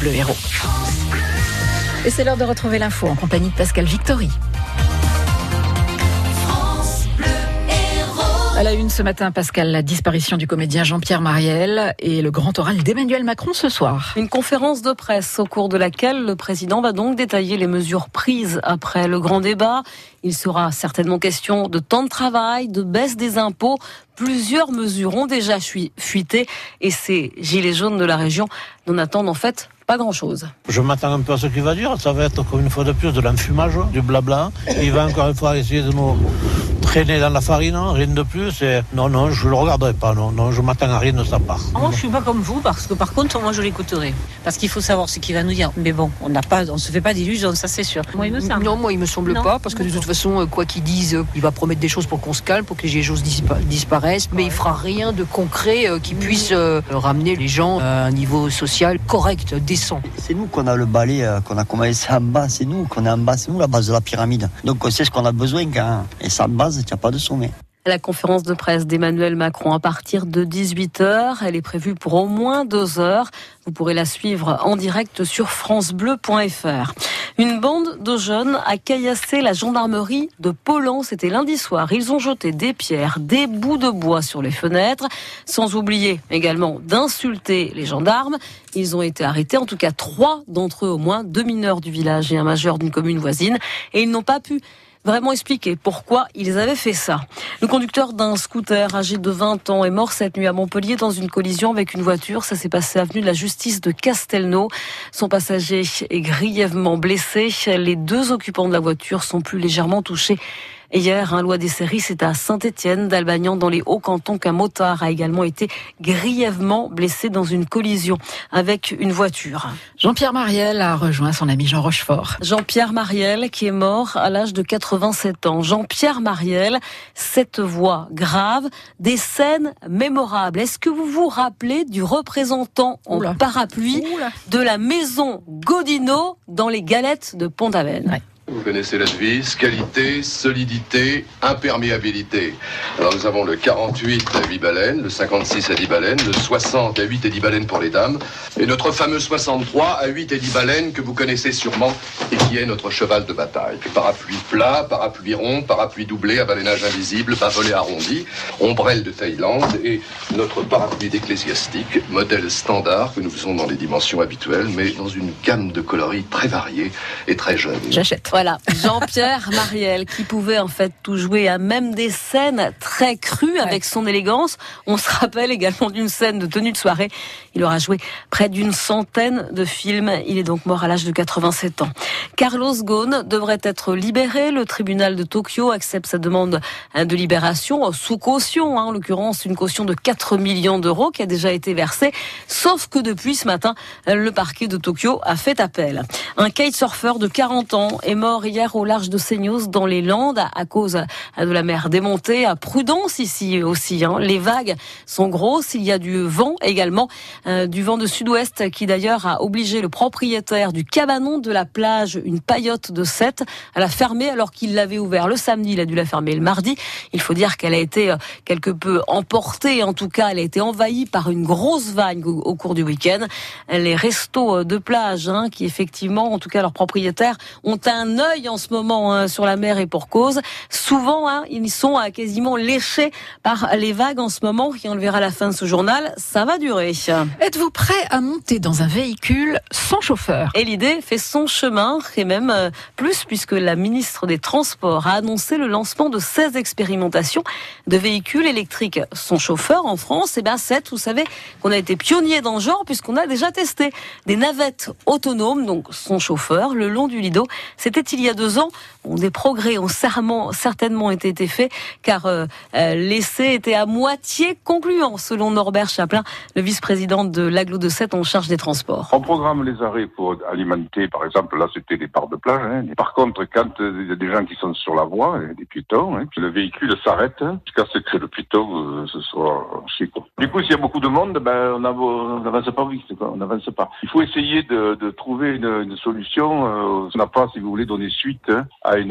Bleu Héros. Et c'est l'heure de retrouver l'info en compagnie de Pascal Victory. À la une ce matin, Pascal, la disparition du comédien Jean-Pierre Mariel et le grand oral d'Emmanuel Macron ce soir. Une conférence de presse au cours de laquelle le président va donc détailler les mesures prises après le grand débat. Il sera certainement question de temps de travail, de baisse des impôts. Plusieurs mesures ont déjà fuité et ces gilets jaunes de la région n'en attendent en fait pas grand-chose. Je m'attends un peu à ce qu'il va dire. Ça va être comme une fois de plus de l'enfumage, du blabla. Il va encore une fois essayer de nous traîner dans la farine, rien de plus. Et non, non, je ne le regarderai pas. Non, non, je m'attends à rien de sa part. Moi, je suis pas comme vous, parce que par contre, moi, je l'écouterai. Parce qu'il faut savoir ce qu'il va nous dire. Mais bon, on n'a pas, on se fait pas d'illusions, ça c'est sûr. Moi, il me semble. Non, moi, il me semble pas, parce que de toute façon, quoi qu'il dise, il va promettre des choses pour qu'on se calme, pour que les jaunes disparaissent, mais il fera rien de concret euh, qui puisse euh, ramener les gens à un niveau social correct, décent. C'est nous qu'on a le balai, euh, qu'on a commencé en bas, c'est nous qu'on est en bas, c'est nous la base de la pyramide. Donc on sait ce qu'on a besoin quand, et ça base, pas de sommet. La conférence de presse d'Emmanuel Macron à partir de 18h. Elle est prévue pour au moins deux heures. Vous pourrez la suivre en direct sur francebleu.fr. Une bande de jeunes a caillassé la gendarmerie de Polan. C'était lundi soir. Ils ont jeté des pierres, des bouts de bois sur les fenêtres, sans oublier également d'insulter les gendarmes. Ils ont été arrêtés, en tout cas trois d'entre eux au moins, deux mineurs du village et un majeur d'une commune voisine. Et ils n'ont pas pu vraiment expliquer pourquoi ils avaient fait ça. Le conducteur d'un scooter âgé de 20 ans est mort cette nuit à Montpellier dans une collision avec une voiture. Ça s'est passé avenue de la Justice de Castelnau. Son passager est grièvement blessé. Les deux occupants de la voiture sont plus légèrement touchés. Hier, un loi des séries, c'est à Saint-Étienne d'Albagnan, dans les Hauts-Cantons, qu'un motard a également été grièvement blessé dans une collision avec une voiture. Jean-Pierre Mariel a rejoint son ami Jean Rochefort. Jean-Pierre Mariel, qui est mort à l'âge de 87 ans. Jean-Pierre Mariel, cette voix grave, des scènes mémorables. Est-ce que vous vous rappelez du représentant en parapluie de la maison Godino dans les galettes de Pont-Aven vous connaissez la devise, qualité, solidité, imperméabilité. Alors nous avons le 48 à 8 baleines, le 56 à 10 baleines, le 60 à 8 et 10 baleines pour les dames, et notre fameux 63 à 8 et 10 baleines que vous connaissez sûrement qui est notre cheval de bataille. Parapluie plat, parapluie rond, parapluie doublé à balénage invisible, bavolet arrondi, ombrelle de Thaïlande et notre parapluie d'ecclésiastique, modèle standard que nous faisons dans les dimensions habituelles, mais dans une gamme de coloris très variée et très jeune. J'achète. Voilà, Jean-Pierre Mariel, qui pouvait en fait tout jouer à même des scènes très crues avec son élégance. On se rappelle également d'une scène de tenue de soirée. Il aura joué près d'une centaine de films. Il est donc mort à l'âge de 87 ans. Carlos Ghosn devrait être libéré. Le tribunal de Tokyo accepte sa demande de libération sous caution, hein, en l'occurrence une caution de 4 millions d'euros qui a déjà été versée. Sauf que depuis ce matin, le parquet de Tokyo a fait appel. Un kitesurfer de 40 ans est mort hier au large de Seignos dans les Landes à cause de la mer démontée. À prudence ici aussi. Hein. Les vagues sont grosses. Il y a du vent également, euh, du vent de sud-ouest qui d'ailleurs a obligé le propriétaire du cabanon de la plage, une paillote de 7, à la fermer alors qu'il l'avait ouvert le samedi. Il a dû la fermer le mardi. Il faut dire qu'elle a été euh, quelque peu emportée. En tout cas, elle a été envahie par une grosse vague au, cours du week-end. Les restos euh, de plage, hein, qui effectivement, en tout cas leurs propriétaires, ont un œil en ce moment hein, sur la mer et pour cause. Souvent, hein, ils sont à quasiment léchés par les vagues en ce moment. Et on le verra à la fin de ce journal, ça va durer. Êtes-vous prêt à monter dans un véhicule sans chauffeur? Et l'idée fait son chemin, même euh, plus, puisque la ministre des Transports a annoncé le lancement de 16 expérimentations de véhicules électriques sans chauffeur en France. Et bien 7, vous savez qu'on a été pionnier dans le genre, puisqu'on a déjà testé des navettes autonomes, donc sans chauffeur, le long du Lido. C'était il y a deux ans. des progrès ont certainement été faits car euh, euh, l'essai était à moitié concluant selon Norbert Chaplin, le vice-président de l'aglo de 7 en charge des transports. On programme les arrêts pour alimenter, par exemple, là c'était des parts de plage. Hein. Par contre, quand euh, il y a des gens qui sont sur la voie, hein, des piétons, hein, le véhicule s'arrête jusqu'à ce que le piéton ce soit chez Du coup, s'il y a beaucoup de monde, ben, on n'avance pas vite, on n'avance pas. Il faut essayer de, trouver une, solution. on n'a pas, si vous voulez, donner suite à une